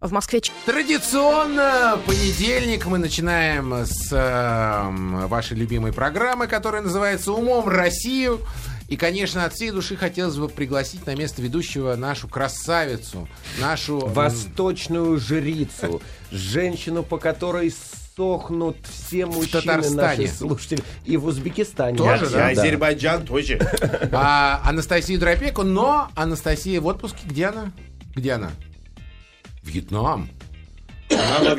В Москве Традиционно понедельник мы начинаем с э, вашей любимой программы, которая называется «Умом Россию». И, конечно, от всей души хотелось бы пригласить на место ведущего нашу красавицу, нашу... Восточную жрицу, женщину, по которой сохнут все мужчины Татарстане. наши слушатели. И в Узбекистане. Тоже, да. Азербайджан тоже. а, Анастасию Дропеку, но Анастасия в отпуске. Где она? Где она? Вьетнам. Она во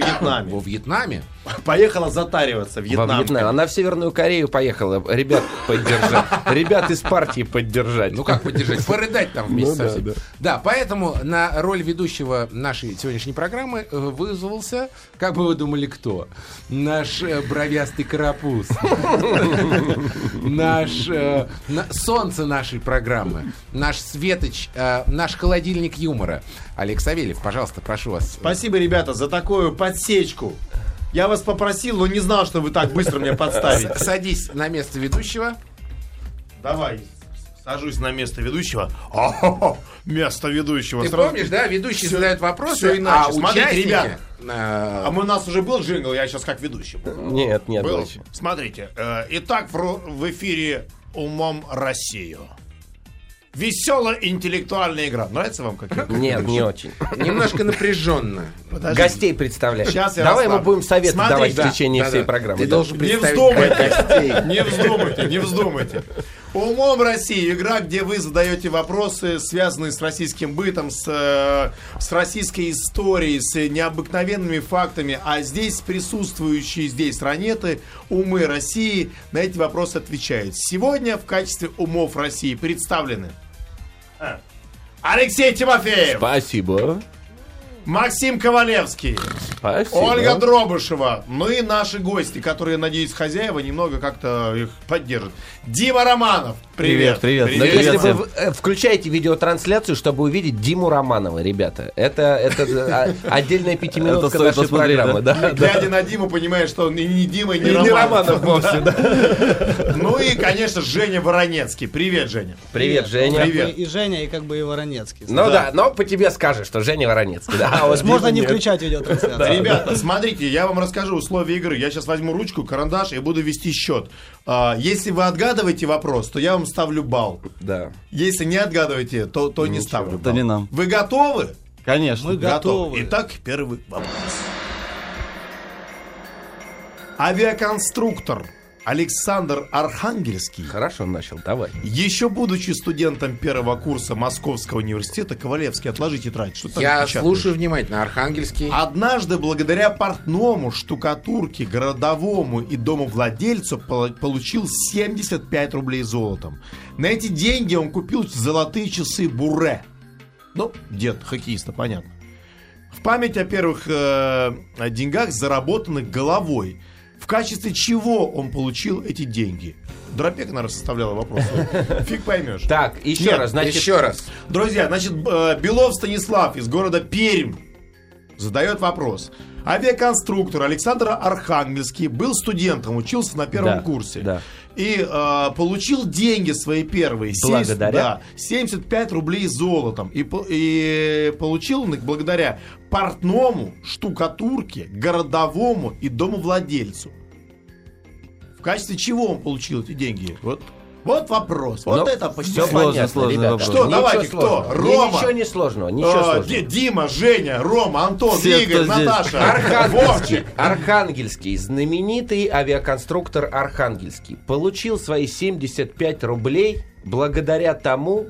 Во Вьетнаме. Поехала затариваться в Во Вьетнам. Вьетнам. Она в Северную Корею поехала. Ребят поддержать. Ребят из партии поддержать. Ну как поддержать? Порыдать там вместе Ну со да, всеми. да. Да, поэтому на роль ведущего нашей сегодняшней программы э, вызвался, как бы вы думали, кто? Наш э, бровястый карапуз. Наш э, солнце нашей программы. Наш светоч, наш холодильник юмора. Олег Савельев, пожалуйста, прошу вас. Спасибо, ребята, за такую подсечку. Я вас попросил, но не знал, что вы так быстро меня подставите. Садись на место ведущего. Давай, сажусь на место ведущего. О, место ведущего. Ты Сразу- помнишь, да, ведущий Всё- задает вопросы, всё иначе. а Смотрите, участники, ребят. А мы- у нас уже был джингл, я сейчас как ведущий. был. Нет, нет, Был? дальше. Смотрите, э, итак, в эфире «Умом Россию». Веселая интеллектуальная игра. Нравится вам как? Нет, не очень. немножко напряженно. Гостей представляй. Щас я Давай мы будем советы давать да, в течение всей программы. Ты должен Не представить вздумайте, гостей. не вздумайте, не вздумайте. Умом России. Игра, где вы задаете вопросы, связанные с российским бытом, с, э, с российской историей, с необыкновенными фактами. А здесь присутствующие здесь ранеты, умы России, на эти вопросы отвечают. Сегодня в качестве умов России представлены а, Алексей Тимофеев, Спасибо. Максим Ковалевский, Спасибо. Ольга Дробышева, ну и наши гости, которые, надеюсь, хозяева немного как-то их поддержат. Дима Романов, привет. Привет, привет. Но Привет если всем. вы э, включаете видеотрансляцию, чтобы увидеть Диму Романова, ребята, это, это э, отдельная пятиминутка нашей программы. Да, да. Глядя на Диму, понимаешь, что он и не Дима, и не, И не Романов. Романов вовсе, да. Ну и, конечно, Женя Воронецкий. Привет, Женя. Привет, Женя. Привет. И Женя, и как бы и Воронецкий. Ну да. но по тебе скажешь, что Женя Воронецкий. Да, а вот Можно не нет. включать видеотрансляцию. Ребята, смотрите, я вам расскажу условия игры. Я сейчас возьму ручку, карандаш и буду вести счет. А, Если вы отгадываете вопрос, то я вам ставлю балл. Да. Если не отгадываете, то, то не ставлю Это балл. не нам. Вы готовы? Конечно. Мы готовы. Итак, первый вопрос. Авиаконструктор Александр Архангельский, Хорошо начал, давай. еще будучи студентом первого курса Московского университета, Ковалевский, отложи тетрадь. Что ты Я слушаю внимательно. Архангельский. Однажды, благодаря портному, штукатурке, городовому и домовладельцу пол- получил 75 рублей золотом. На эти деньги он купил золотые часы Буре. Ну, дед хоккеиста, понятно. В память о первых э, деньгах, заработанных головой. В качестве чего он получил эти деньги? Дропек, наверное, составляла вопрос. Фиг поймешь. Так, еще Нет, раз, значит... Еще раз. Друзья, значит, э, Белов Станислав из города Пермь задает вопрос. Авиаконструктор Александр Архангельский был студентом, учился на первом Да, курсе. да. И э, получил деньги свои первые. 70, Благодаря? да, 75 рублей золотом. И, и получил он их благодаря портному, штукатурке, городовому и домовладельцу. В качестве чего он получил эти деньги? Вот, вот вопрос. Вот Ну, это почти Все Сложно, понятно, сложный ребята. вопрос. Что, Ничего давайте, кто? сложного. Рома? Ничего не сложного, ничего А, сложного. Ди- Дима, Женя, Рома, Антон, Все, Игорь, кто. Наташа, Архангельский. Архангельский, знаменитый авиаконструктор Архангельский, получил свои 75 рублей благодаря тому,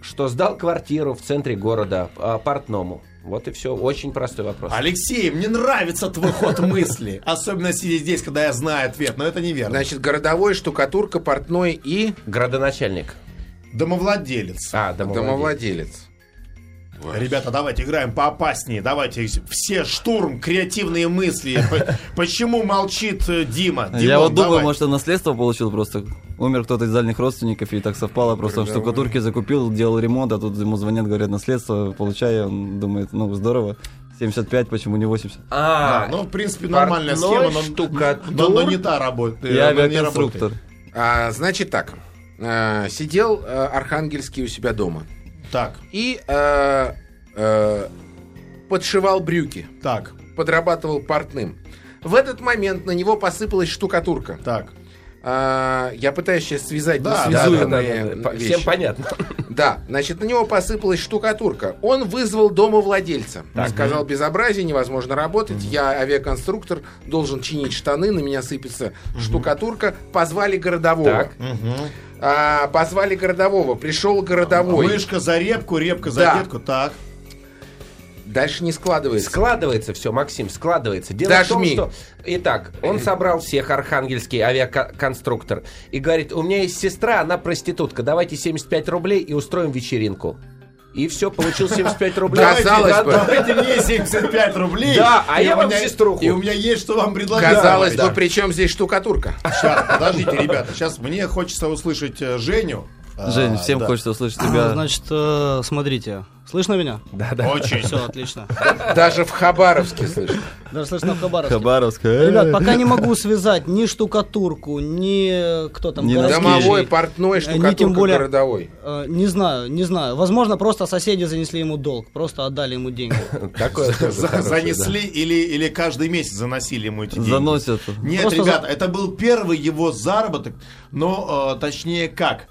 что сдал квартиру в центре города а, портному. Вот и все. Очень простой вопрос. Алексей, мне нравится твой ход мысли. Особенно сидя здесь, когда я знаю ответ, но это неверно. Значит, городовой, штукатурка, портной и Градоначальник. Домовладелец. А, домовладелец. домовладелец. Ребята, давайте играем поопаснее. Давайте все штурм, креативные мысли. Почему молчит э, Дима? Я вот думаю, давай. может, он наследство получил просто. Умер кто-то из дальних родственников, и так совпало. Просто он штукатурки закупил, делал ремонт, а тут ему звонят, говорят, наследство, получай. Он думает, ну, здорово. 75, почему не 80? А, Да, ну, в принципе, нормальная схема, но, штукатур. но, но не та работает. Я не авиаконструктор. А, значит так. А, сидел э, Архангельский у себя дома. Так, И э, э, подшивал брюки, Так, подрабатывал портным. В этот момент на него посыпалась штукатурка. так. А, я пытаюсь сейчас связать Да, Да, да, несвязуемые да, да, да. вещи. Всем понятно. Да, значит, на него посыпалась штукатурка. Он вызвал домовладельца. Сказал, безобразие, невозможно работать. Я авиаконструктор, должен чинить штаны, на меня сыпется штукатурка. Позвали городового. Так. А, позвали городового. Пришел городовой. Мышка за репку, репка за Да. детку. Так. Дальше не складывается. Складывается все, Максим, складывается. Дело Дожми. в том, что... Итак, он собрал всех, архангельский авиаконструктор, и говорит, у меня есть сестра, она проститутка, давайте 75 рублей и устроим вечеринку. И все, получил 75 рублей. Казалось давайте, бы. Давайте мне 75 рублей. Да, а я у вам меня- сеструху. И у меня есть, что вам предложить. Казалось Да. бы, при чем здесь штукатурка? Сейчас, подождите, ребята. Сейчас мне хочется услышать э, Женю. Жень, А, всем да. хочется услышать тебя. Значит, э, смотрите. Слышно меня? Да, да. Очень. Все, отлично. Даже в Хабаровске слышно. Даже слышно в Хабаровске. Хабаровск. Ребят, пока не могу связать ни штукатурку, ни кто там, Ни. Домовой, портной, Э, штукатурка, не тем более- городовой. Э, Не знаю, не знаю. Возможно, просто соседи занесли ему долг, просто отдали ему деньги. Такое тоже За- хорошее, Занесли или, или каждый месяц заносили ему эти деньги? Заносят. Нет, Просто ребята, это был первый его заработок, но э, точнее как?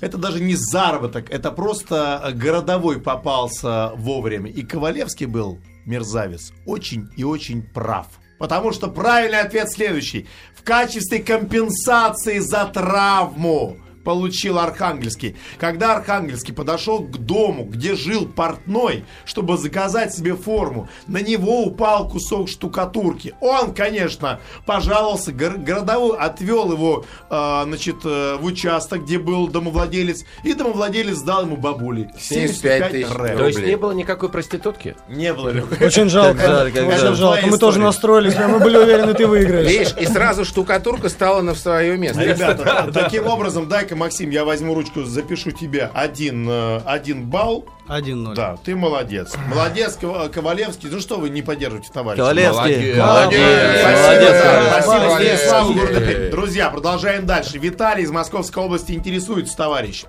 Это даже не заработок, это просто э, городовой попался вовремя. И Ковалевский был, мерзавец, очень и очень прав. Потому что правильный ответ следующий. В качестве компенсации за травму получил Архангельский. Когда Архангельский подошел к дому, где жил портной, чтобы заказать себе форму, на него упал кусок штукатурки. Он, конечно, пожаловался, гор- городовой отвел его, э, значит, э, в участок, где был домовладелец, и домовладелец дал ему бабули. 75 тысяч ре. То есть рублей. не было никакой проститутки? Не было? Очень жалко. Как жаль, как Очень жалко. Мы тоже настроились, мы были уверены, ты выиграешь. Видишь, и сразу штукатурка стала на свое место. Ребята, таким образом, дай-ка, Максим, я возьму ручку, запишу тебе один, э, один балл. 1-0. Да, ты молодец. Молодец, Кова- Ковалевский. Ну что вы не поддерживаете, товарищ? Ковалевский. Молодец. Спасибо, Молодец, Ковалевский. спасибо, Молодец. Города Пермь. Друзья, продолжаем дальше. Виталий из Московской области интересуется, товарищ.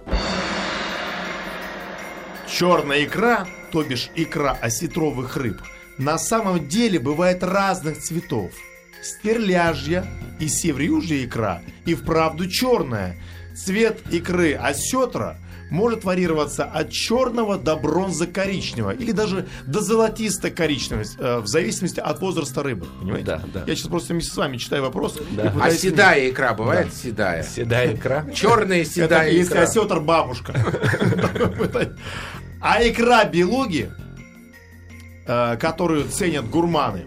Черная икра, то бишь икра осетровых рыб, на самом деле бывает разных цветов. Стерляжья и севрюжья икра и вправду черная. Цвет икры осетра может варьироваться от черного до бронзо-коричневого или даже до золотисто-коричневого, э, в зависимости от возраста рыбы. Понимаете? Да, да. Я сейчас просто вместе с вами читаю вопрос. и А седая икра бывает седая? Седая икра. Черная это седая если икра. осетр бабушка. А икра белуги, э, которую ценят гурманы,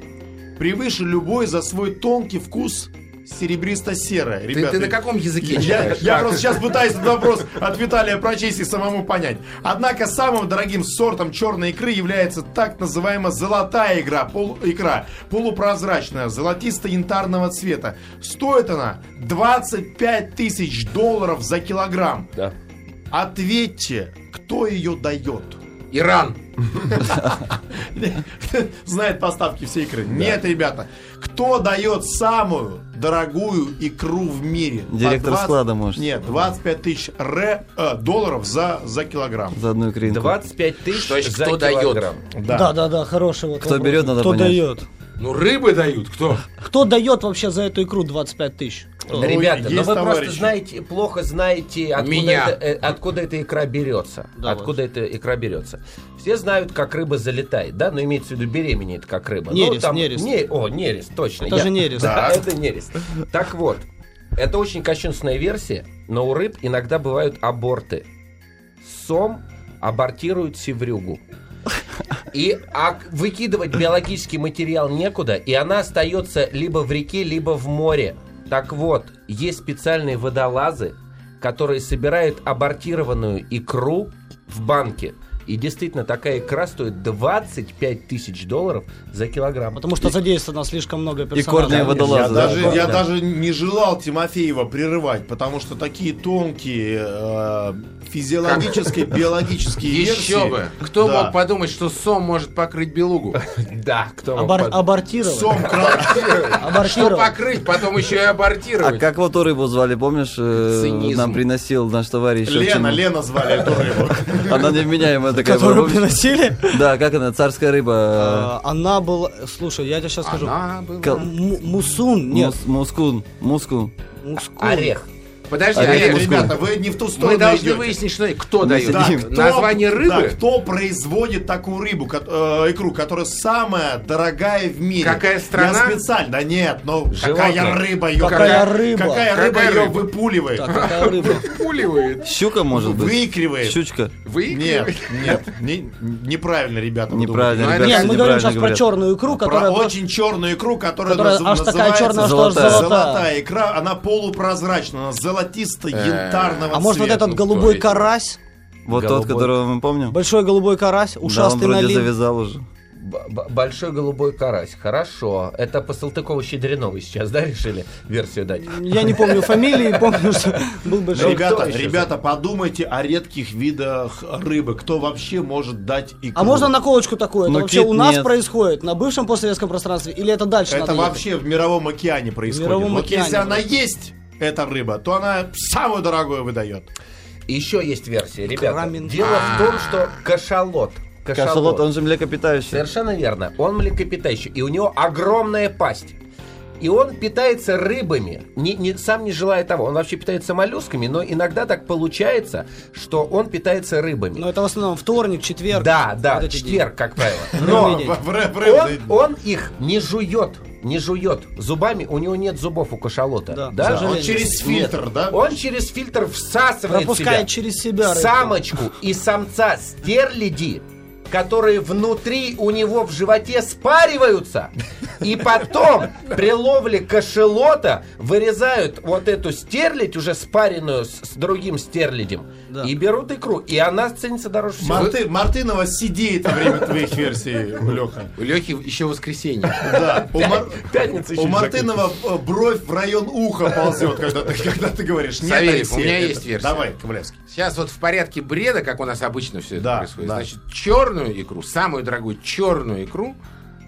превыше любой за свой тонкий вкус серебристо-серая. Ты, Ребята, ты на каком языке я, читаешь? я просто сейчас пытаюсь этот вопрос от Виталия прочесть и самому понять. Однако самым дорогим сортом черной икры является так называемая золотая игра, пол, икра, полупрозрачная, золотисто-янтарного цвета. Стоит она 25 тысяч долларов за килограмм. Да. Ответьте, кто ее дает? Иран. Знает поставки всей икры. Нет, ребята. Кто дает самую дорогую икру в мире? Директор склада, может. Нет, 25 тысяч ре, э, долларов за, за килограмм. За одну икринку. 25 тысяч То есть за кто дает? килограмм. Да, да, да, хороший вот Кто вопрос. берет, надо Кто понять. дает? Ну, рыбы дают. Кто? Кто дает вообще за эту икру 25 тысяч? Ну, Ребята, но есть вы товарищи. просто знаете, плохо знаете, откуда, Меня. Это, э, откуда эта икра берется. Да, откуда эта икра берется. Все знают, как рыба залетает, да? Но имеется в виду беременеет, как рыба. Нерест, ну, нерест. Не, о, нерест, точно. Это же нерест. Да, Так. это нерест. Так вот, это очень кощунственная версия, но у рыб иногда бывают аборты. Сом абортирует севрюгу. И а выкидывать биологический материал некуда, и она остается либо в реке, либо в море. Так вот, есть специальные водолазы, которые собирают абортированную икру в банке. И действительно, такая икра стоит 25 тысяч долларов за килограмм. Потому что задействовано слишком много персонажей. корни Я водолаза. да. даже, я да. даже не желал Тимофеева прерывать, потому что такие тонкие э, физиологические, биологические Еще версии. бы. Кто Да. мог подумать, что сом может покрыть белугу? Да, кто под- Абортировать. Сом Что покрыть, потом еще и А абортировать. как вот эту рыбу звали, помнишь? э. Нам приносил наш товарищ. Лена, Лена звали эту рыбу. Она невменяемая такая. Которую помнишь? приносили. Да, как она, царская рыба. А, Она была... Слушай, я тебе сейчас скажу. Она была- Кол- М- Мусун, нет, Мус- Мускун. Мускун. мускул. Орех. Подожди, Орех Олег, мускул. Ребята, вы не в ту сторону мы должны идете. выяснить, что кто дает. Да, кто- Название Да, рыбы? кто производит такую рыбу, ко- э, икру, которая самая дорогая в мире? Какая страна? Я специально, да нет, ну Животное. какая рыба ее... Какая рыба? Какая рыба Какая ее рыба? выпуливает? Так, какая рыба? Пуливает. Щука, может быть? Выигрывает. Щучка. Выигрывает. Нет, нет, не- неправильно, ребята. Неправильно, ребята, Нет, мы говорим сейчас про черную икру. Про которая... просто- очень черную икру, которая, называется черная, что аж золотая. золотая. икра. Она полупрозрачная, она золотисто-янтарного А может вот этот голубой карась? Вот Голубой. тот, которого мы помним? Большой голубой карась, Да, он ушастый вроде завязал уже. Б- Большой голубой карась. Хорошо. Это по Салтыкову-Щедриновой сейчас, да, решили версию дать? Я не помню фамилии, помню, что был большой. Ребят, Ребята, ребята, подумайте о редких видах рыбы. Кто вообще может дать икру? А можно наколочку такую? Это Ну, вообще у нас нет. происходит, на бывшем постсоветском пространстве, или это дальше Это ехать? вообще в мировом океане происходит. мировом вот океане если она есть, эта рыба, то она самую дорогую выдает. Еще есть версия, ребята. Крамен. Дело в том, что кашалот. Кашалот, он же млекопитающий. Совершенно верно. Он млекопитающий, и у него огромная пасть. И он питается рыбами, не, не- сам не желая того. Он вообще питается моллюсками, но иногда так получается, что он питается рыбами. Но это в основном вторник, четверг. да, да, вот четверг, как правило. Но день. Он, он их не жует, не жует зубами, у него нет зубов у кашалота. Да, Да, он через фильтр, Нет. да? Он через фильтр всасывает Пропускает себя через себя самочку и самца стерляди, которые внутри у него в животе спариваются. И потом при ловле кашелота вырезают вот эту стерлядь, уже спаренную с, с другим стерлядем, Да. и берут икру. И она ценится дороже всего. Марты- Мартынова сидеет во время твоих версий, Леха. У Лехи еще воскресенье. Да. У, Мар- Пятница еще у Мартынова э, бровь в район уха ползет, когда ты, когда ты говоришь. Нет, Савельев, у меня это- есть версия. Давай, Ковалевский. Сейчас вот в порядке бреда, как у нас обычно все это Да, происходит, да. значит, черную икру, самую дорогую черную икру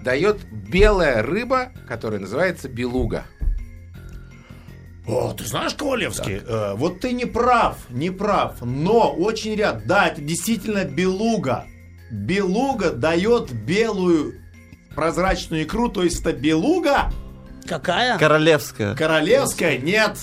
дает белая рыба, которая называется белуга. О, ты знаешь, Ковалевский, э, вот ты не прав, не прав, но очень ряд. Да, это действительно белуга. Белуга дает белую прозрачную икру, то есть это белуга Какая? Королевская. королевская, нет.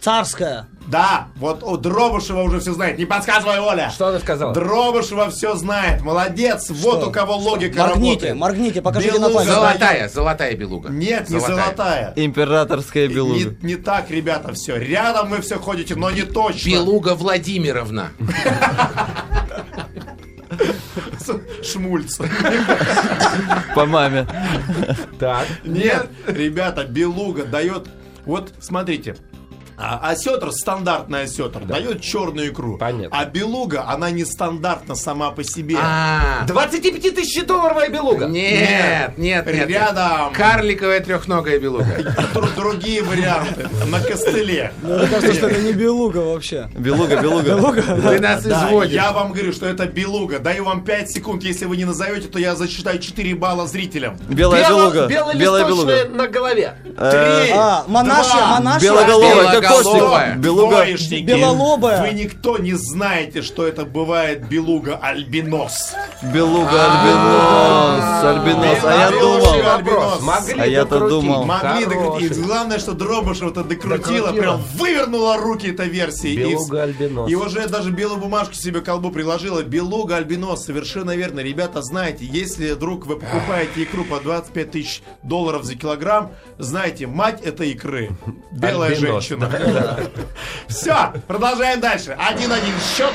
Царская. Да, вот у Дробышева уже все знает. Не подсказывай, Оля. Что она сказала? Дробышева все знает. Молодец. Вот у кого логика Моргните, работает. моргните, покажите на Белуга. память. Золотая, золотая белуга. Нет, не золотая. Императорская белуга. Не, не так, ребята, все. Рядом вы все ходите, но не точно. Белуга Владимировна. Шмульц. По маме. Так. Нет, ребята, белуга дает... Вот, смотрите. А, осетр, стандартный осетр, дает черную икру. Понятно. А белуга, она нестандартна сама по себе. А, 25 тысяч долларовая белуга. нет, нет, нет. Рядом. Карликовая трехногая белуга. Дру- другие варианты. На костыле. Ну, Мне кажется, что это не белуга вообще. Белуга, белуга. Ты нас Да, изводишь. я вам говорю, что это белуга. Даю вам 5 секунд. Если вы не назовете, то я зачитаю 4 балла зрителям. Белая белуга. Белая белуга. на голове. Три, А, монашья, два, монашья. Белоголовая, как Белуга. Двоечники. Белолобая. Вы никто не знаете, что это бывает белуга альбинос. Белуга, альбинос. Альбинос. А я Белуга, думал. А я-то докрутить. думал. Могли докрутить. Главное, что Дробышева-то докрутила, Докрутила. прям вывернула руки этой версии. И Белуга альбинос. И уже даже белую бумажку себе колбу приложила. Белуга альбинос, совершенно верно. Ребята, знаете, если вдруг вы покупаете икру по 25 тысяч долларов за килограмм, знаете, мать этой икры белая Альбинос. женщина. Все, продолжаем дальше. Один-один счет.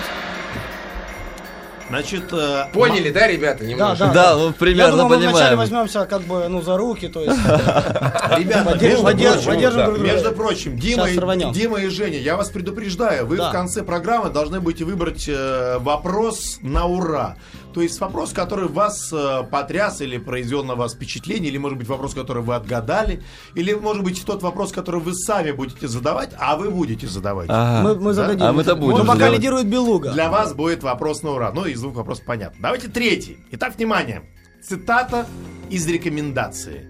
Значит, э, Поняли, да, ребята, Да, немножко? да. Да, ну Я примерно думаю, мы вначале понимаем. возьмемся как бы, ну, за руки, то есть Ребята, поддержим, между прочим, поддержим да, друг друга. Между прочим, Дима и, Дима и Женя, я вас предупреждаю, вы Да. в конце программы должны будете выбрать э, вопрос на ура. То есть вопрос, который вас э, потряс или произвел на вас впечатление, или может быть вопрос, который вы отгадали, или может быть тот вопрос, который вы сами будете задавать, а вы будете задавать. Ага. Мы, мы зададим. А мы-то будем Но пока лидирует Белуга. Для вас будет вопрос на ура. Ну, из двух вопросов понятно. Давайте третий. Итак, внимание. Цитата из рекомендации.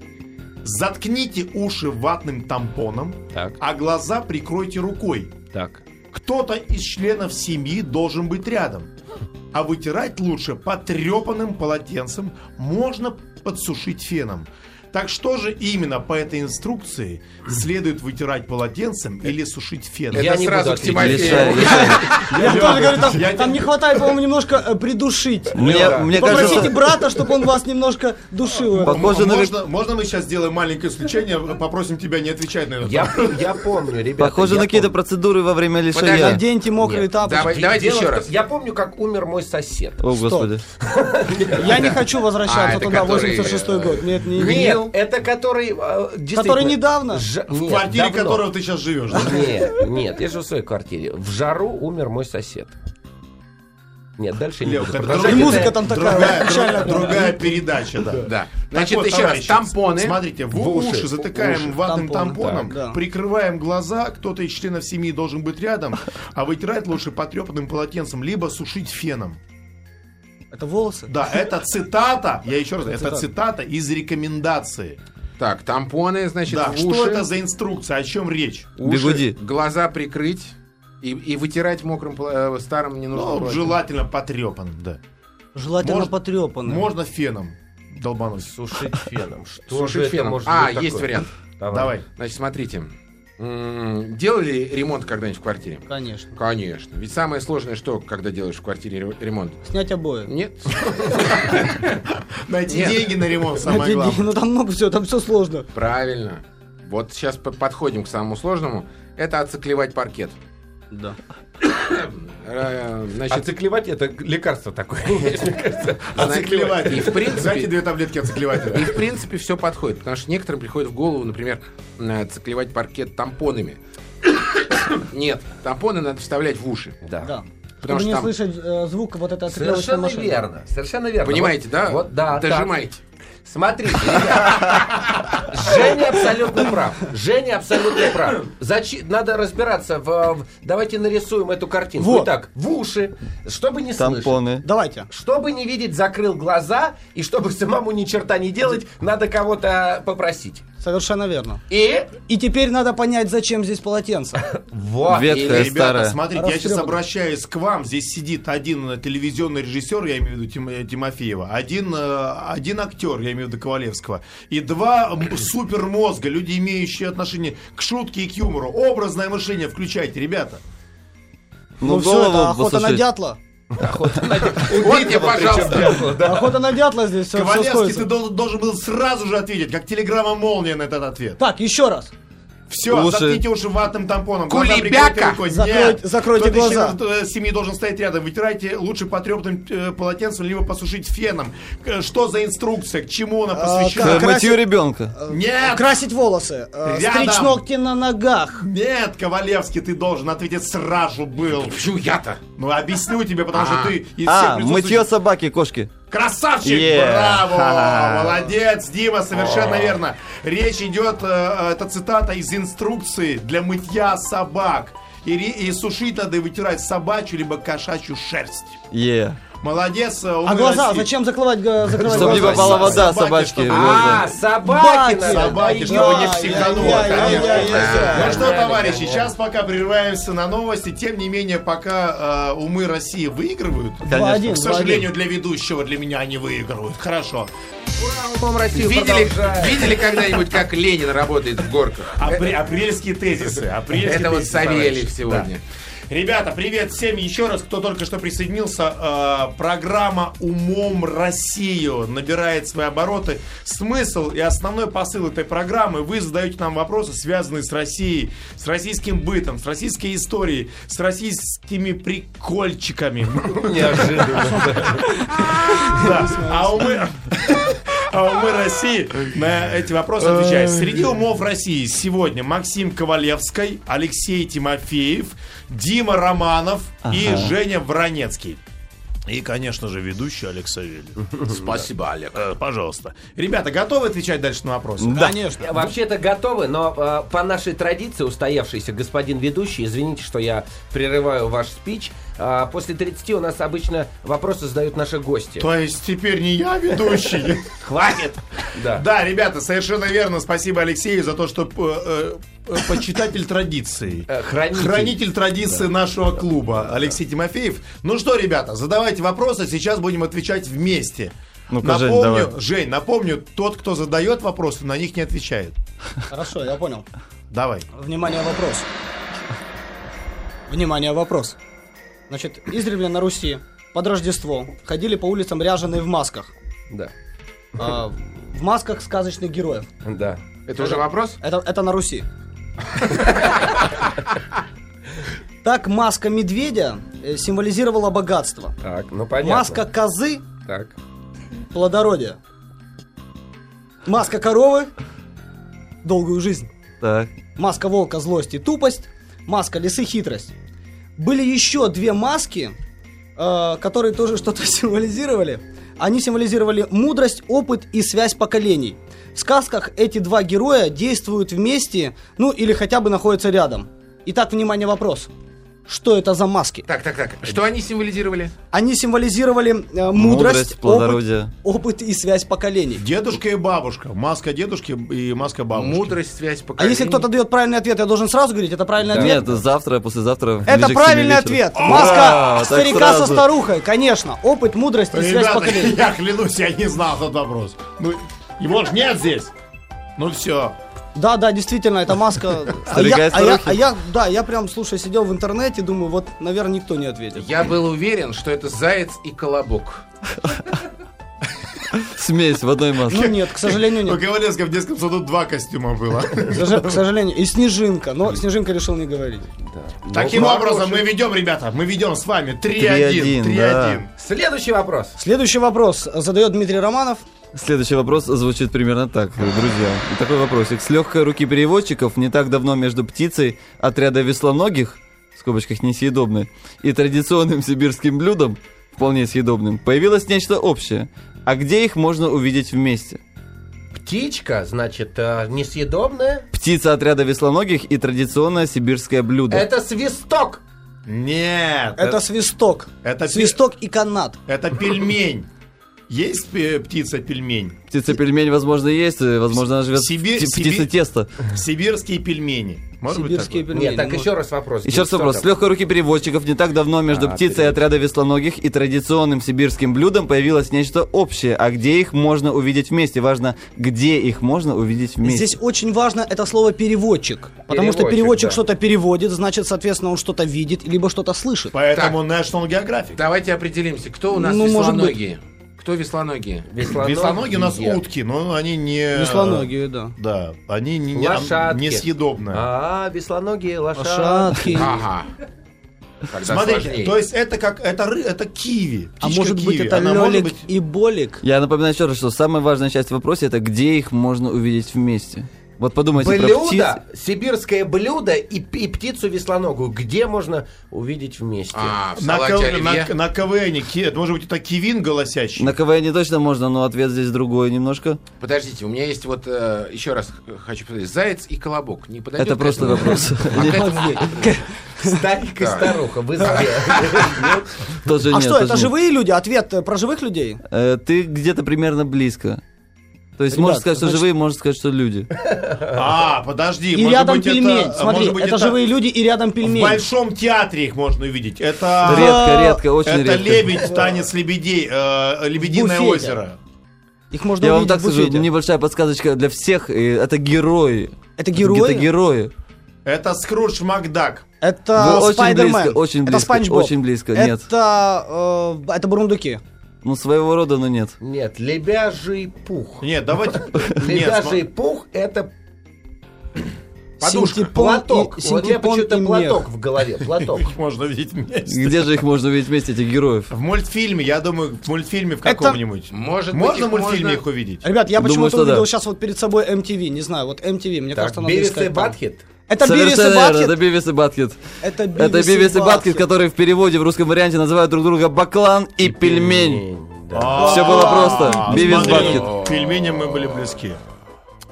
Заткните уши ватным тампоном, Так. а глаза прикройте рукой. Так. Кто-то из членов семьи должен быть рядом. а вытирать лучше потрепанным полотенцем, можно подсушить феном. Так что же именно по этой инструкции следует вытирать полотенцем или сушить феном? Я Это не сразу к Тимофею. Я тоже говорю, там, не хватает, по-моему, немножко э, придушить. Мне, мне Попросите брата, чтобы он вас немножко душил. Можно, можно мы сейчас сделаем маленькое исключение, попросим тебя не отвечать на это? Я, помню, ребята. похоже на какие-то процедуры во время лишения. Наденьте мокрые тапочки. Давай, давайте еще раз. Я помню, как умер мой сосед. О, господи. Я не хочу А, возвращаться это туда, который, 86 год. Нет, не, не- Нет, это который... э, Который недавно? Ж- В нет, квартире давно. которого ты сейчас живешь. да? Нет, нет, я живу в своей квартире. В жару умер мой сосед. Нет, дальше не Лев, буду это продолжать. И другая- музыка там такая другая, печальная. друг- другая передача, да. Да. Значит, вот, еще раз, тампоны. Смотрите, в, В уши. уши затыкаем Уши. ватным Тампоны, тампоном, так, да. прикрываем глаза, кто-то из членов семьи должен быть рядом, а вытирать лучше потрепанным полотенцем, либо сушить феном. Это волосы? Да, это цитата, я еще раз, это цитата. цитата из рекомендации. Так, тампоны, значит, Да, в что уши. это за инструкция, о чем речь? уши, Бигуди. глаза прикрыть и, и вытирать мокрым э, старым не нужно. Ну, желательно потрепан, да. Желательно Можно- потрепанные. Можно феном долбануть. Сушить феном. Что Сушить же это феном. может А, быть есть такое? вариант. Давай. Значит, смотрите. Делали ремонт когда-нибудь в квартире? Конечно. Конечно. Ведь самое сложное что, когда делаешь в квартире ре- ремонт? Снять обои. Нет. Найти деньги на ремонт, самое главное. Ну там много всего, там все сложно. Правильно. Вот сейчас по- подходим к самому сложному. Это оциклевать паркет. Да. Э, Значит, Оциклевать это лекарство такое. Оциклеватель. И в принципе- Дайте две таблетки оциклевателя. И в принципе все подходит, потому что некоторым приходит в голову, например, э, циклевать паркет тампонами. Нет, тампоны надо вставлять в уши. Да. Да. Потому Чтобы что не там- слышать э, звук вот этой отклеивочной Совершенно машины. верно. Совершенно верно. Понимаете, Вот- да? Вот, да. так. Смотрите. Женя абсолютно прав. Женя абсолютно прав. Зачем? Надо разбираться в... в- Давайте нарисуем эту картинку. Вот. Итак, в уши, чтобы не слышать. Тампоны. Давайте. Чтобы не видеть, закрыл глаза, и чтобы самому ни черта не делать, надо кого-то попросить. Совершенно верно. И И теперь надо понять, зачем здесь полотенце. вот. Ветхое, и- Ребята, старое. смотрите, я сейчас обращаюсь к вам. Здесь сидит один э, телевизионный режиссер, я имею в виду Тим- э, Тимофеева, один, э, один актер, я имею в виду Ковалевского, и два супермозга, люди, имеющие отношение к шутке и к юмору. Образное мышление включайте, ребята. Ну, Ну, все, это охота на посушить. Вот мне, пожалуйста. Охота на дятла здесь все, Ковалевский, ты дол- должен был сразу же ответить, как телеграмма молния на этот ответ. Так, еще раз. Все, Уши. заткните уши ватным тампоном. Кулебяка! рукой. Закройте- глаза. э, семьи должен стоять рядом. Вытирайте лучше потрепанным э, полотенцем, либо посушить феном. Э, Что за инструкция? К чему она посвящена? К мытью ребенка. Нет! Красить волосы. э, Рядом. Стричь ногти на ногах. Нет, Ковалевский, ты должен ответить сразу был. Почему я-то? Ну, объясню тебе, потому А. что ты из всех А, мытье собаки, кошки. Красавчик! Yeah. Браво! Ха-ха. Молодец, Дима, совершенно верно. Речь идет, э, э, это цитата из инструкции для мытья собак. И, и сушить надо и вытирать собачью либо кошачью шерсть. Е. Молодец. э, А глаза? Россия. Зачем закрывать, закрывать Чтобы не попала вода Собаки, собачки А, собаки. Собаки, чтобы не психануло, конечно. Ну что, товарищи, сейчас пока прерываемся на новости. Тем не менее, пока э, умы России выигрывают, к сожалению, для ведущего, для меня они выигрывают. Хорошо. Россию Видели, видели когда-нибудь, как Ленин работает в горках? Апре- апрельские тезисы. апрельские Это вот Савельев сегодня. Ребята, привет всем еще раз, кто только что присоединился. Э, программа «Умом Россию» набирает свои обороты. Смысл и основной посыл этой программы вы задаете нам вопросы, связанные с Россией, с российским бытом, с российской историей, с российскими прикольчиками. Неожиданно. Да. А умы... А умы России на эти вопросы отвечают. Среди умов России сегодня Максим Ковалевский, Алексей Тимофеев, Дима Романов и. Женя Воронецкий. И, конечно же, ведущий Олег Савельев. Спасибо, Олег. Э, Пожалуйста. Ребята, готовы отвечать дальше на вопросы? Конечно. Вообще-то готовы, но э, по нашей традиции устоявшийся господин ведущий, извините, что я прерываю ваш спич, э, после 30 у нас обычно вопросы задают наши гости. То есть теперь не я ведущий? Хватит! Да. Да, ребята, совершенно верно. Спасибо Алексею за то, что э, э, почитатель традиций. Э, Хранитель. Хранитель традиции нашего клуба Алексей Тимофеев. Ну что, ребята, задавайте вопросы, сейчас будем отвечать вместе. Жень, напомню, давай. Жень, напомню, тот, кто задает вопросы, на них не отвечает. Хорошо, я понял. Давай. Внимание, вопрос. Внимание, вопрос. Значит, издревле на Руси под Рождество ходили по улицам ряженые в масках. Да. А, в масках сказочных героев. Да. Это уже вопрос? Это, это на Руси. Так маска медведя э, символизировала богатство. Так, ну понятно. Маска козы Так. плодородие. Маска коровы долгую жизнь. Так. Маска волка злость и тупость. Маска лисы хитрость. Были еще две маски, э, которые тоже что-то символизировали. Они символизировали мудрость, опыт и связь поколений. В сказках эти два героя действуют вместе, ну или хотя бы находятся рядом. Итак, внимание, вопрос. Что это за маски? Так, так, так. Что они символизировали? Они символизировали э, мудрость, Мудрость, опыт, плодородие. опыт и связь поколений. Дедушка и бабушка. Маска дедушки и маска бабушки. Мудрость, связь А поколений. если кто-то дает правильный ответ, я должен сразу говорить, это правильный ответ? Нет, завтра, послезавтра. Это правильный ответ. Маска старика со старухой, конечно. Опыт, мудрость и связь поколений. я клянусь, я не знал этот вопрос. Ну, его ж нет здесь. Ну все. Да, да, действительно, это маска. А я, а я, а я, да, я прям, слушай, сидел в интернете, думаю, вот, наверное, никто не ответит. Я был уверен, что это заяц и колобок. Смесь в одной маске. Ну нет, к сожалению, У нет. Ковалевска в детском саду два костюма было. К сожалению. И Снежинка, но Снежинка решил не говорить. Таким Ну, образом, хороший. мы ведем, ребята, мы ведем с вами 3-1, 3-1. да. 3-1. Следующий вопрос. Следующий вопрос задает Дмитрий Романов. Следующий вопрос звучит примерно так, друзья. И Такой вопросик. С легкой руки переводчиков не так давно между птицей отряда веслоногих, в скобочках несъедобной, и традиционным сибирским блюдом, вполне съедобным, появилось нечто общее. А где их можно увидеть вместе? Птичка, значит, э, несъедобная. Птица отряда веслоногих и традиционное сибирское блюдо. Это свисток. Нет. Это свисток. это Свисток и канат. Это пельмень. Есть э, птица-пельмень? Птица-пельмень, возможно, есть, и, возможно, она живет Сибирь- в птица-тесто. Сибирские пельмени. Может быть Сибирские такое? пельмени. Нет, так Ну, еще раз вопрос. Еще раз вопрос. там? С легкой руки переводчиков не так давно между А, птицей перевод. отряда веслоногих и традиционным сибирским блюдом появилось нечто общее. А где их можно увидеть вместе? Важно, где их можно увидеть вместе. Здесь очень важно это слово переводчик. Потому что Переводчик, переводчик да. что-то переводит, значит, соответственно, он что-то видит, либо что-то слышит. Поэтому National Geographic. Давайте определимся, кто у нас Ну, может веслоногие. Кто веслоногие? Веслоногие. Веслоноги у нас утки, но они не... Веслоногие, да. Да, они не, не, Лошадки. несъедобные. А, веслоногие лошадки. Лошадки. Ага. Тогда Смотрите, сложнее. то есть это как это ры, это киви. А может быть киви. это Она может Лёлик быть- и Болик? Я напоминаю еще раз, что самая важная часть в вопросе это где их можно увидеть вместе. Вот подумайте про птиц. Блюдо, сибирское блюдо и, и птицу веслоногую. Где можно увидеть вместе? А, в на, салате на, на КВН, ки- это может быть это кивин голосящий. На КВН точно можно, но ответ здесь другой немножко. Подождите, у меня есть вот, э, еще раз хочу посмотреть, заяц и колобок. Не подойдет Это просто вопрос. А Старик и старуха в избе. Тоже А что, это живые люди? Ответ про живых людей? Э, Ты где-то примерно близко. То есть Ребят, можно сказать, что значит- живые, можно сказать, что люди. А, подожди, И может рядом быть, пельмень. это, Смотри, может быть, это, живые люди и рядом В пельмень. большом театре их можно увидеть. Это Редко, редко, очень это редко. лебедь, танец лебедей, э, лебединое буфете. озеро. Их можно Я вам так в скажу, небольшая подсказочка для всех. и Это герои. Это герои? Это герои. Это Скрудж Макдак. Это Вы очень Спайдермен. близко, очень Это близко, очень близко, нет. Это, э, это бурундуки. Ну, своего рода, но нет. Нет, лебяжий пух. Нет, давайте... Лебяжий пух это Подушка. Синтепон платок. и- Вот у меня синтепон почему-то платок мех. в голове. Платок. их можно видеть вместе. Где же их можно увидеть вместе, этих героев? В мультфильме, я думаю, в мультфильме в Это- каком-нибудь. Может быть, Можно в мультфильме можно- их увидеть? Ребят, я почему-то что да. увидел сейчас вот перед собой MTV, не знаю, вот MTV, мне Так, кажется, надо искать там. Это Бивис и Совершенно верно, Батхет. это Бивис и Батхет. Это Это Бивис и Батхет, которые в переводе в русском варианте называют друг друга Баклан и Пельмень. Да. Все было просто. Бивис Смотри, Батхет. К пельменям мы были близки.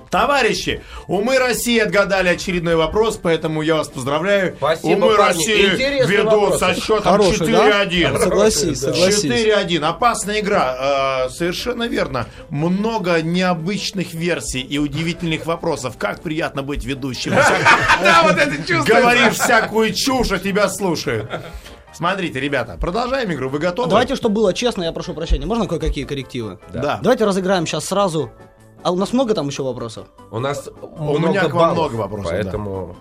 Товарищи, умы России отгадали очередной вопрос, поэтому я вас поздравляю. Спасибо, умы парни. России Интересный ведут вопрос. со счетом Хороший, да? 4-1. Согласись, согласись. 4-1. Опасная игра. Э, совершенно верно. Много необычных версий и удивительных вопросов. Как приятно быть ведущим. Да, вот это чувство. Говоришь всякую чушь, а тебя слушают. Смотрите, ребята, продолжаем игру. Вы готовы? Давайте, чтобы было честно, я прошу прощения. Можно кое-какие коррективы? Да. Давайте разыграем сейчас сразу. А у нас много там еще вопросов? У нас У меня много к вам баллов, много вопросов, да. Поэтому...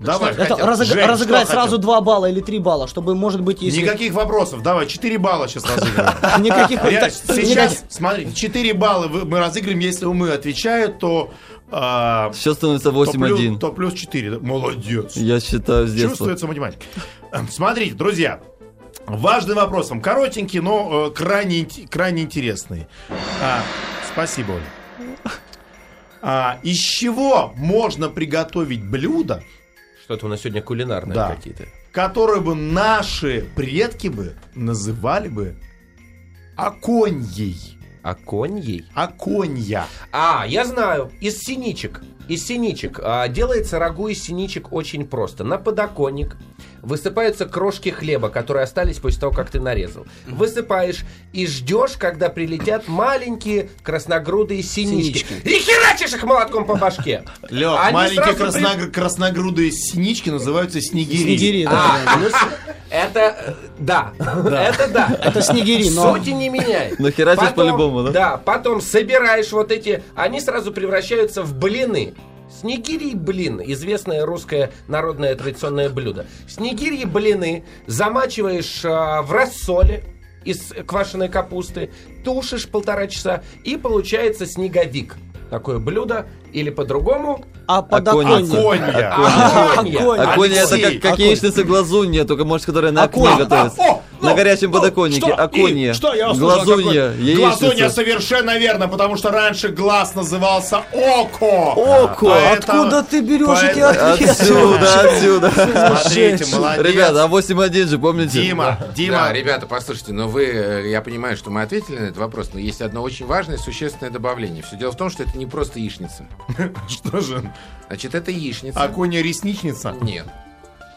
Давай, Это хотел. разыг- Жень, разыграть что сразу хотел? 2 балла или 3 балла, чтобы, может быть, если... Никаких вопросов. Давай, 4 балла сейчас разыграем. Никаких... Сейчас, смотри, 4 балла мы разыграем, если умы отвечают, то... а, Счет становится то плюс, 8-1. то плюс 4. Молодец. Я считаю с детства. Чувствуется математика. Эм, Смотрите, друзья, важный вопрос вам. Коротенький, но э, крайне, крайне интересный. А, спасибо, Оля. А, из чего можно приготовить блюдо, Что-то у нас сегодня кулинарные Да. какие-то. которое бы наши предки бы называли бы оконьей? А коньей? Оконья. А, я знаю, из синичек. Из синичек. А, делается рагу из синичек очень просто. На подоконник высыпаются крошки хлеба, которые остались после того, как ты нарезал. Высыпаешь и ждешь, когда прилетят маленькие красногрудые синички. Синички. И херачишь их молотком по башке. Лёг, Они маленькие сразу при- красногр- красногрудые синички называются снегири. Снегири, да. А, ну, это, э, да, это да. Это снегири, но... Сути не меняет. Но херачишь по-любому, да? Да, потом собираешь вот эти, они сразу превращаются в блины. Снегири блин, известное русское народное традиционное блюдо. Снегири блины замачиваешь а, в рассоле из квашеной капусты, тушишь полтора часа и получается снеговик. Такое блюдо или по-другому А подоконник. Оконья. Оконья. Оконь. Оконья это как, как яичница глазунья, только может, которая на окне готовится. На ну, горячем ну, подоконнике. что? Оконья. И что я? Глазунья, Какой- Глазунья совершенно верно, потому что раньше глаз назывался око. Око. Поэтому- Откуда ты берешь эти ответы? Отсюда, отсюда. Смотрите, молодец. Ребята, а 8-1 же, помните? Дима, Дима. Да, ребята, послушайте, но вы, э, я понимаю, что мы ответили на этот вопрос, но есть одно очень важное существенное добавление. Все дело в том, что это не просто яичница. Что же? Значит, это яичница. Оконья ресничница? Нет.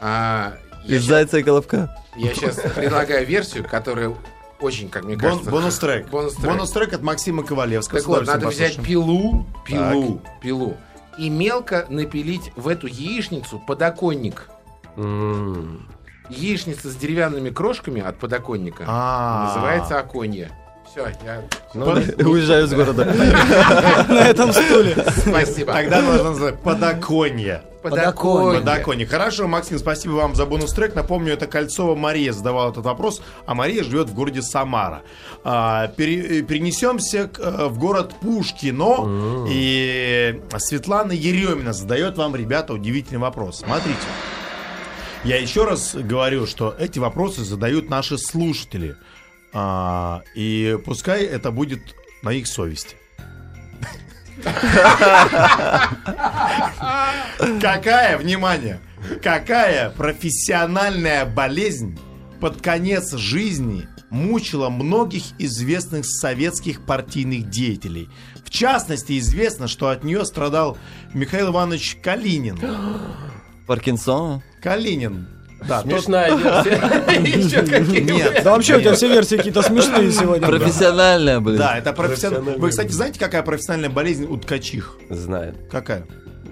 А, Из зайца и колобка. я сейчас предлагаю версию, которая очень, как мне Бон- кажется... Бонус-трек. Бонус-трек. Бонус-трек от Максима Ковалевского. Так вот, надо взять послушаем. пилу, пилу, пилу и мелко напилить в эту яичницу подоконник. М. Яичница с деревянными крошками от подоконника А. называется оконье. Все, я... Уезжаю из города. на этом стуле. Спасибо. Тогда нужно назвать подоконье. Подоконник. Подоконник. Хорошо, Максим, спасибо вам за бонус-трек. Напомню, это Кольцова Мария задавала этот вопрос, а Мария живет в городе Самара. А, пере- э, перенесемся к, э, в город Пушкино, и Светлана Еремина задает вам, ребята, удивительный вопрос. Смотрите. Я еще раз говорю, что эти вопросы задают наши слушатели. А, и пускай это будет на их совести. Какая, внимание, какая профессиональная болезнь под конец жизни мучила многих известных советских партийных деятелей? В частности, известно, что от нее страдал Михаил Иванович Калинин. Паркинсона? Калинин. Да, Смешная версия. Нет. Да вообще у тебя все версии какие-то смешные сегодня. Профессиональная, блин. Да, это профессиональная. Вы, кстати, знаете, какая профессиональная болезнь у ткачих? Знаю. Какая?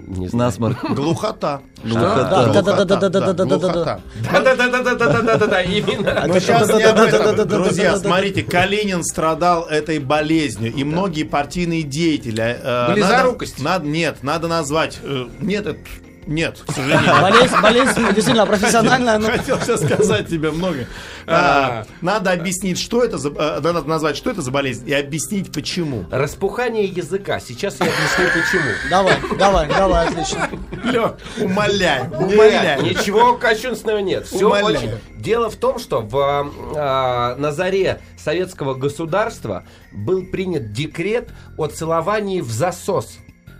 Не знаю. Насморк. Глухота. Глухота. Да, да, да, да, да, да, да, да, да, Глухота. Да-да-да-да-да-да-да, именно. Но сейчас не об этом. Да-да-да-да-да-да-да-да-да. Друзья, смотрите, Калинин страдал этой болезнью, и многие партийные деятели. э, надо- Близорукость. надо- Нет, надо назвать. э, Нет, это- нет, к сожалению. Болезнь, болезнь действительно профессиональная, но Хотел сейчас сказать тебе много. А, Надо объяснить, что это за... э, Надо назвать, что это за болезнь, и объяснить, почему. Распухание языка. Сейчас я объясню почему. давай, давай, давай, отлично. Лёг, умоляю, Нет, умоляю. ничего кощунственного нет. Все очень. Дело в том, что в, а, на заре советского государства был принят декрет о целовании в засос.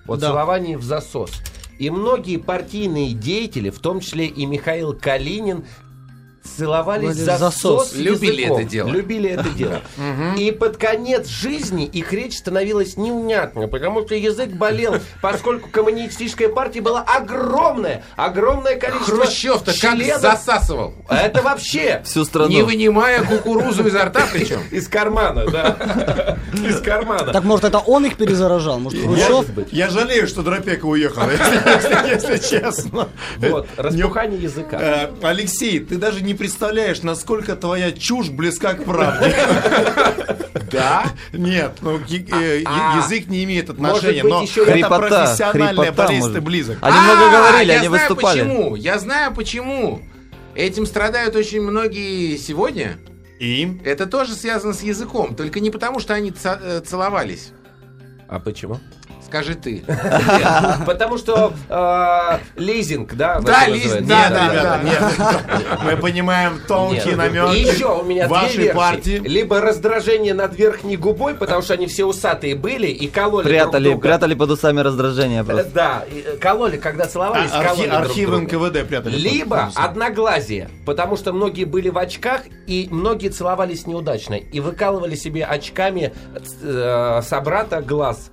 О Да. целовании в засос. И многие партийные деятели, в том числе и Михаил Калинин, целовались засос, засос. Любили языком. это дело. Любили это дело. И под конец жизни их речь становилась неунятной, потому что язык болел, поскольку коммунистическая партия была огромная, огромное количество Хрущев-то как засасывал. Это вообще Всю страну. Не вынимая кукурузу изо рта причем. из кармана, да. Из кармана. Так может это он их перезаражал? Может Хрущев? Я жалею, что Дропека уехал, если, честно. Вот, распухание языка. Э, Алексей, ты даже не представляешь, насколько твоя чушь близка к правде. Да? Нет, ну, я- э, А, я- язык не имеет отношения, но это профессиональная болезнь, ты близок. Они много А, говорили, я они знаю выступали. почему. Я знаю почему. Этим страдают очень многие сегодня. И? Это тоже связано с языком, только не потому, что они э, целовались. А почему? Скажи ты. Потому что э, лизинг, да? Да, лизинг, да, Нет, ребята, нет. Мы понимаем тонкие намеки еще у меня две партии. Либо раздражение над верхней губой, потому что они все усатые были и кололи Прятали, прятали под усами раздражение Э, просто. Да, э, кололи, когда целовались, А, кололи Архивы. НКВД прятали. Либо одноглазие, потому что многие были в очках, и многие целовались неудачно, и выкалывали себе очками э, собрата глаз.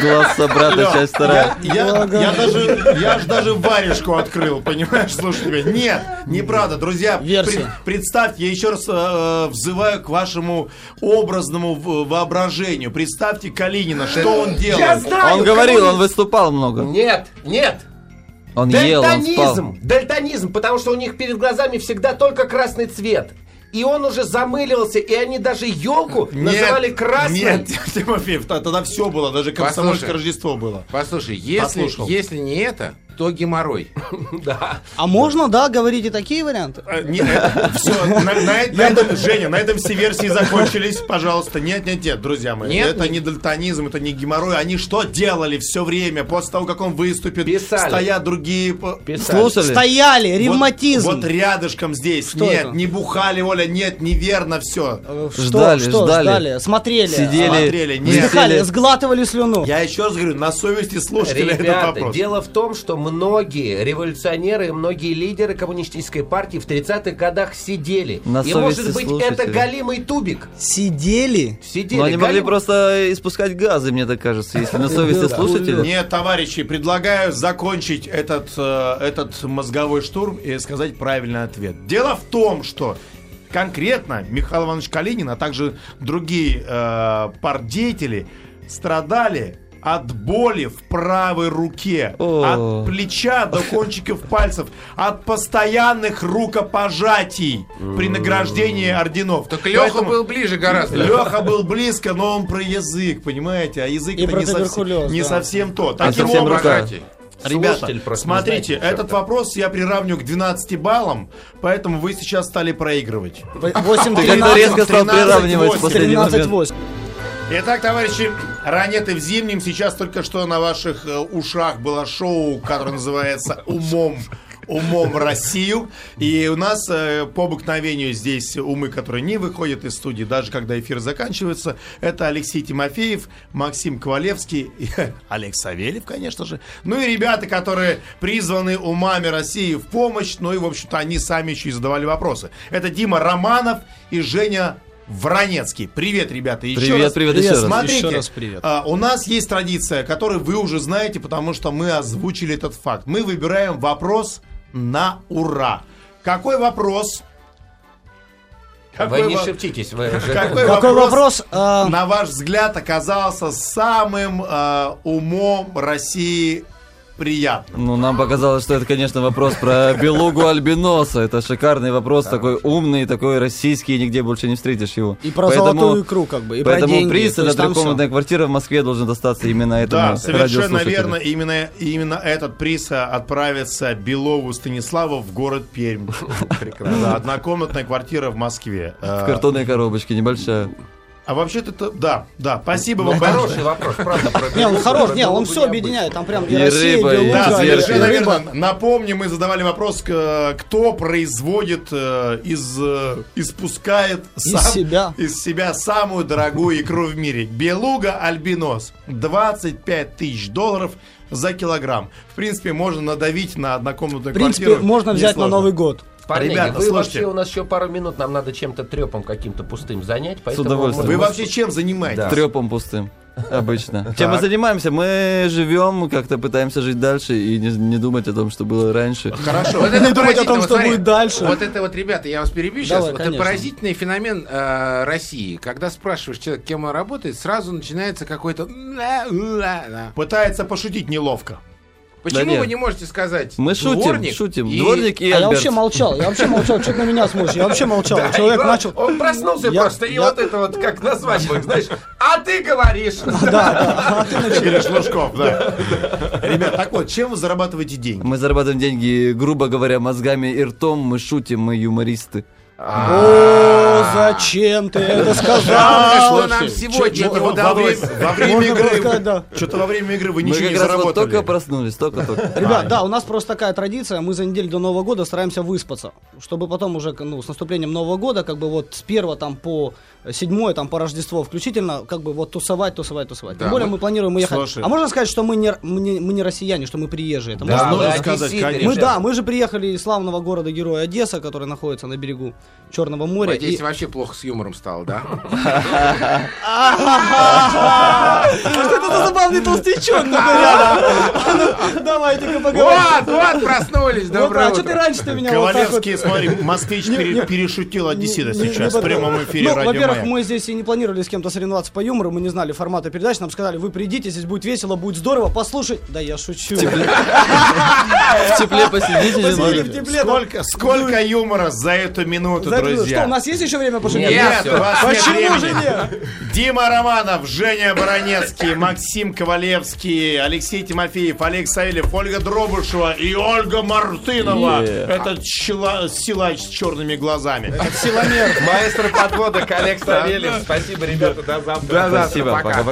Глаз собрата, часть вторая. Я, я, я даже, я ж даже варежку открыл, понимаешь, слушай тебя. Нет, неправда, друзья. Версия. пред- представьте, я еще раз э, взываю к вашему образному воображению. Представьте Калинина, что он делал. Я знаю! Он говорил, он выступал много. Нет, нет, Он ел, он спал. Дальтонизм! Дальтонизм, потому что у них перед глазами всегда только красный цвет. И он уже замыливался, и они даже елку называли красной. Нет, Тимофеев, тогда все было, даже комсомольское. Рождество было. Послушай, если не это, то геморрой. Да. А можно, да, говорить и такие варианты? все, на, этом, Женя, на этом все версии закончились, пожалуйста. Нет, нет, нет, друзья мои. Это не дальтонизм, это не геморрой. Они что делали все время после того, как он выступит? Писали. Стоят другие... Слушали? Стояли, ревматизм. Вот, рядышком здесь. Нет, не бухали, Оля, нет, неверно все. Э, Что, Ждали, что ждали. Смотрели. Сидели, Смотрели, нет. Сглатывали слюну. Я еще раз говорю, на совести слушателя этот вопрос. дело в том, что многие революционеры, и многие лидеры коммунистической партии в 30-х годах сидели. На и может быть слушателей. это галимый тубик. Сидели. Сидели. Но они могли галимый- просто испускать газы, мне так кажется, если на совести слушателя. Нет, товарищи, предлагаю закончить этот, э, этот мозговой штурм и сказать правильный ответ. Дело в том, что конкретно Михаил Иванович Калинин, а также другие э, партдеятели страдали от боли в правой руке, О. от плеча до кончиков пальцев, от постоянных рукопожатий при награждении орденов. Так Леха Поэтому- был ближе гораздо. Леха был близко, но он про язык, понимаете? А язык не, совсем, не да. совсем то. А Таким совсем образом, рука. Ребята, смотрите, знает, этот вопрос я приравню к 12 баллам, поэтому вы сейчас стали проигрывать. 8 Ты как-то резко стал 13, приравнивать в 8. Последний момент. 13-8. Итак, товарищи, ранеты в зимнем. Сейчас только что на ваших э, ушах было шоу, которое называется «Умом». Умом Россию. И у нас э, по обыкновению здесь умы, которые не выходят из студии, даже когда эфир заканчивается, это Алексей Тимофеев, Максим Ковалевский, и Олег Савельев, конечно же. Ну и ребята, которые призваны умами России в помощь, ну и, в общем-то, они сами еще и задавали вопросы. Это Дима Романов и Женя Вранецкий. Привет, ребята. Еще Привет, раз. привет, еще раз. Смотрите, Еще раз привет. а, у нас есть традиция, которую вы уже знаете, потому что мы озвучили этот факт. Мы выбираем вопрос на ура. Какой вопрос? Вы не во- шептитесь, вы же- Какой, Какой вопрос? а, на ваш взгляд, оказался самым а, умом России приятным? Ну, нам показалось, что это, конечно, вопрос про белугу альбиноса. Это шикарный вопрос, такой умный, такой российский, нигде больше не встретишь его. И про золотую икру, как бы, и про поэтому деньги. приз там трехкомнатная квартира в Москве должен достаться именно этому Да, совершенно верно. Именно, именно этот приз а, отправится Белову Станиславу в город Пермь. Прекрасно. Однокомнатная квартира в Москве. В картонной коробочке, небольшая. А вообще-то, это- да, да, спасибо вам Ну, большое. Хороший вопрос, правда, про Не, он хорош, не, он все объединяет. Там прям и Россия, рыба, и Да, совершенно верно. Напомню, мы задавали вопрос, кто производит э, из, э, испускает Из себя. из себя самую дорогую икру в мире. Белуга альбинос. 25 тысяч долларов за килограмм. В принципе, можно надавить на однокомнатную В принципе, квартиру. можно взять на. Новый год. Парни, Ребята, вы слушайте. вообще, у нас еще пару минут, нам надо чем-то трепом каким-то пустым занять. Поэтому удовольствием. Вы вообще чем занимаетесь? Да. Трепом пустым. Обычно. Чем мы занимаемся? Мы живем, как-то пытаемся жить дальше и не, не думать о том, что было раньше. Хорошо. Вот Не думать о том, что смотри, будет дальше. Вот это вот, ребята, я вас перебью сейчас. Давай, Вот это поразительный феномен э, России. Когда спрашиваешь человека, кем он работает, сразу начинается какой-то... Пытается пошутить неловко. Почему нет. вы не можете сказать Мы шутим, дворник шутим. и- Дворник и А я Альберт. вообще молчал, я вообще молчал, что ты на меня смотришь, я вообще молчал. Да, и Человек главное, начал... Он проснулся Я- просто, и я- вот это вот, как на свадьбах, знаешь, а ты говоришь. Игорь Шлушков, да. Ребят, так вот, чем вы зарабатываете деньги? Мы зарабатываем деньги, грубо говоря, мозгами и ртом. Мы шутим, мы юмористы. О, зачем ты это сказал? Что нам сегодня не во- удалось? время- Во игры... Что-то во время игры вы ничего не заработали. только проснулись, только-только. Ребят, да, у нас просто такая традиция, мы за неделю до Нового года стараемся выспаться, чтобы потом уже, ну, с наступлением Нового года, как бы вот с первого там по седьмое, там по Рождество включительно, как бы вот тусовать, тусовать, тусовать. Тем более мы- планируем уехать. А можно сказать, что мы не, мы не, россияне, что мы приезжие? Да, можно сказать, конечно. Мы, да, мы же приехали из славного города-героя Одесса, который находится на берегу Черного моря. Надеюсь, и- вообще плохо с юмором стало, да? Что это за забавный толстячок рядом? Ну, Давайте-ка поговорим. Вот, вот, проснулись, доброе а что ты раньше-то меня. Ковалевский, смотри, москвич пере- перешутил одессита сейчас в прямом эфире Ну, радио во-первых, мы здесь и не планировали с кем-то соревноваться по юмору, мы не знали формата передач, нам сказали, вы придите, здесь будет весело, будет здорово, послушай. Да я шучу. В тепле посидите сколько юмора за эту минуту, Знаете, друзья. Что, у нас есть еще время пошутить? Нет, Нет, у вас нет Почему же времени. нет? Дима Романов, Женя Баранецкий, Максим Ковалевский, Алексей Тимофеев, Олег Савельев, Ольга Дробышева и Ольга Мартынова. Yeah. Это чела- силач с черными глазами. Силомер. Маэстро подводок Олег Савельев. Спасибо, ребята, до завтра. До завтра, Спасибо, пока.